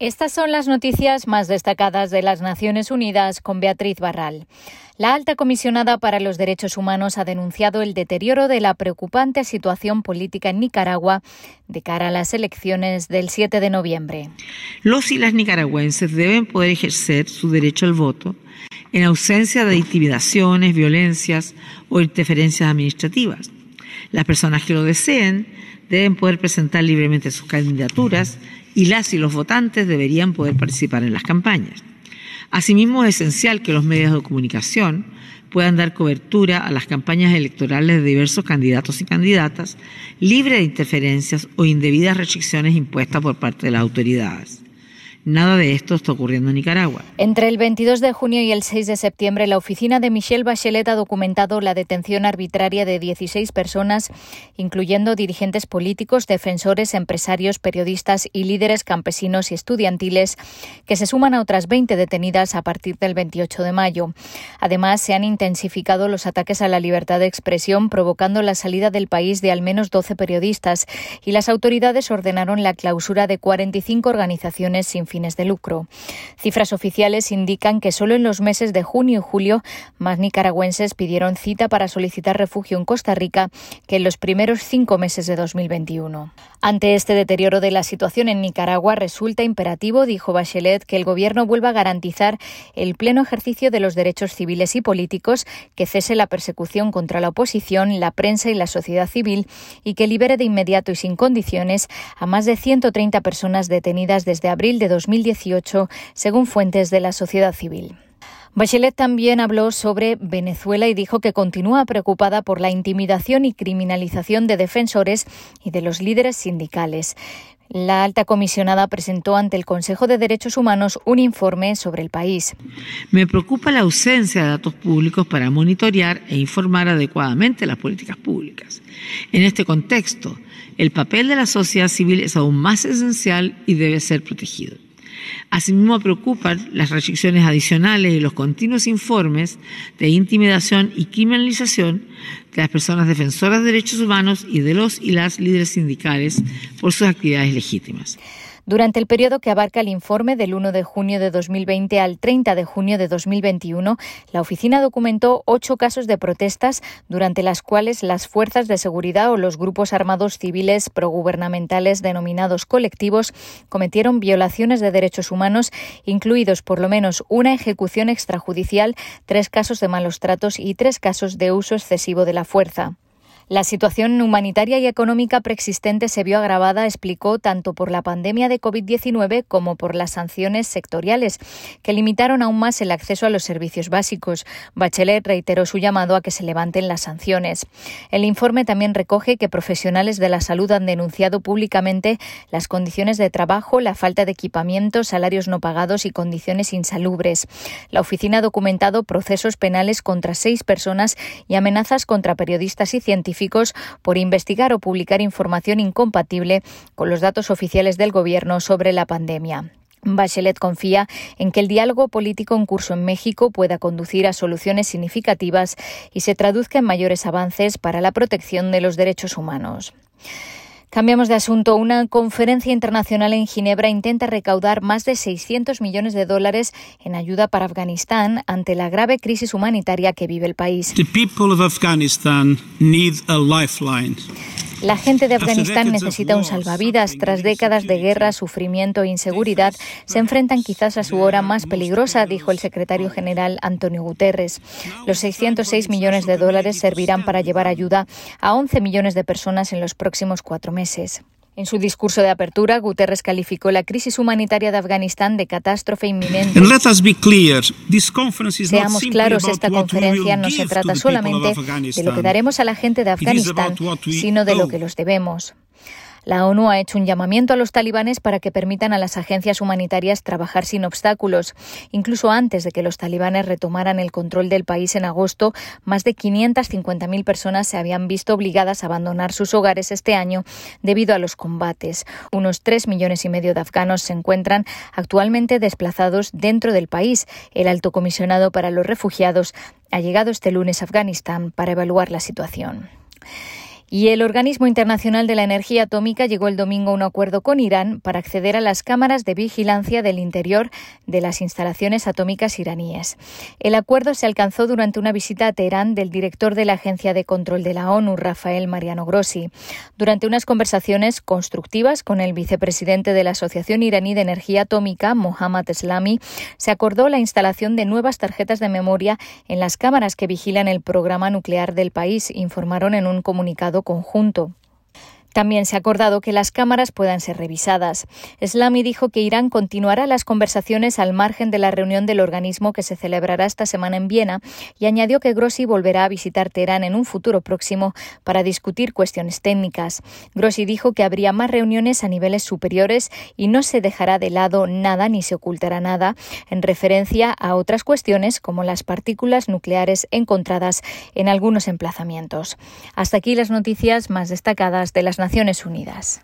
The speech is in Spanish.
Estas son las noticias más destacadas de las Naciones Unidas con Beatriz Barral. La alta comisionada para los derechos humanos ha denunciado el deterioro de la preocupante situación política en Nicaragua de cara a las elecciones del 7 de noviembre. Los y las nicaragüenses deben poder ejercer su derecho al voto en ausencia de intimidaciones, violencias o interferencias administrativas. Las personas que lo deseen deben poder presentar libremente sus candidaturas y las y los votantes deberían poder participar en las campañas. Asimismo, es esencial que los medios de comunicación puedan dar cobertura a las campañas electorales de diversos candidatos y candidatas, libre de interferencias o indebidas restricciones impuestas por parte de las autoridades. Nada de esto está ocurriendo en Nicaragua. Entre el 22 de junio y el 6 de septiembre, la oficina de Michelle Bachelet ha documentado la detención arbitraria de 16 personas, incluyendo dirigentes políticos, defensores, empresarios, periodistas y líderes campesinos y estudiantiles, que se suman a otras 20 detenidas a partir del 28 de mayo. Además, se han intensificado los ataques a la libertad de expresión, provocando la salida del país de al menos 12 periodistas, y las autoridades ordenaron la clausura de 45 organizaciones sin fin de lucro. Cifras oficiales indican que solo en los meses de junio y julio más nicaragüenses pidieron cita para solicitar refugio en Costa Rica que en los primeros cinco meses de 2021. Ante este deterioro de la situación en Nicaragua, resulta imperativo, dijo Bachelet, que el Gobierno vuelva a garantizar el pleno ejercicio de los derechos civiles y políticos, que cese la persecución contra la oposición, la prensa y la sociedad civil y que libere de inmediato y sin condiciones a más de 130 personas detenidas desde abril de 2020 2018, según fuentes de la sociedad civil. Bachelet también habló sobre Venezuela y dijo que continúa preocupada por la intimidación y criminalización de defensores y de los líderes sindicales. La alta comisionada presentó ante el Consejo de Derechos Humanos un informe sobre el país. Me preocupa la ausencia de datos públicos para monitorear e informar adecuadamente las políticas públicas. En este contexto, el papel de la sociedad civil es aún más esencial y debe ser protegido. Asimismo, preocupan las restricciones adicionales y los continuos informes de intimidación y criminalización de las personas defensoras de derechos humanos y de los y las líderes sindicales por sus actividades legítimas. Durante el periodo que abarca el informe del 1 de junio de 2020 al 30 de junio de 2021, la oficina documentó ocho casos de protestas durante las cuales las fuerzas de seguridad o los grupos armados civiles progubernamentales denominados colectivos cometieron violaciones de derechos humanos, incluidos por lo menos una ejecución extrajudicial, tres casos de malos tratos y tres casos de uso excesivo de la fuerza. La situación humanitaria y económica preexistente se vio agravada, explicó, tanto por la pandemia de COVID-19 como por las sanciones sectoriales, que limitaron aún más el acceso a los servicios básicos. Bachelet reiteró su llamado a que se levanten las sanciones. El informe también recoge que profesionales de la salud han denunciado públicamente las condiciones de trabajo, la falta de equipamiento, salarios no pagados y condiciones insalubres. La oficina ha documentado procesos penales contra seis personas y amenazas contra periodistas y científicos por investigar o publicar información incompatible con los datos oficiales del Gobierno sobre la pandemia. Bachelet confía en que el diálogo político en curso en México pueda conducir a soluciones significativas y se traduzca en mayores avances para la protección de los derechos humanos. Cambiamos de asunto. Una conferencia internacional en Ginebra intenta recaudar más de 600 millones de dólares en ayuda para Afganistán ante la grave crisis humanitaria que vive el país. La gente de Afganistán necesita un salvavidas. Tras décadas de guerra, sufrimiento e inseguridad, se enfrentan quizás a su hora más peligrosa, dijo el secretario general Antonio Guterres. Los 606 millones de dólares servirán para llevar ayuda a 11 millones de personas en los próximos cuatro meses. En su discurso de apertura, Guterres calificó la crisis humanitaria de Afganistán de catástrofe inminente. Seamos claros, esta conferencia no se trata solamente de lo que daremos a la gente de Afganistán, sino de lo que los debemos. La ONU ha hecho un llamamiento a los talibanes para que permitan a las agencias humanitarias trabajar sin obstáculos. Incluso antes de que los talibanes retomaran el control del país en agosto, más de 550.000 personas se habían visto obligadas a abandonar sus hogares este año debido a los combates. Unos 3 millones y medio de afganos se encuentran actualmente desplazados dentro del país. El alto comisionado para los refugiados ha llegado este lunes a Afganistán para evaluar la situación. Y el Organismo Internacional de la Energía Atómica llegó el domingo a un acuerdo con Irán para acceder a las cámaras de vigilancia del interior de las instalaciones atómicas iraníes. El acuerdo se alcanzó durante una visita a Teherán del director de la Agencia de Control de la ONU, Rafael Mariano Grossi. Durante unas conversaciones constructivas con el vicepresidente de la Asociación Iraní de Energía Atómica, Mohammad Eslami, se acordó la instalación de nuevas tarjetas de memoria en las cámaras que vigilan el programa nuclear del país, informaron en un comunicado conjunto. También se ha acordado que las cámaras puedan ser revisadas. Slami dijo que Irán continuará las conversaciones al margen de la reunión del organismo que se celebrará esta semana en Viena y añadió que Grossi volverá a visitar Teherán en un futuro próximo para discutir cuestiones técnicas. Grossi dijo que habría más reuniones a niveles superiores y no se dejará de lado nada ni se ocultará nada en referencia a otras cuestiones como las partículas nucleares encontradas en algunos emplazamientos. Hasta aquí las noticias más destacadas de Naciones Unidas.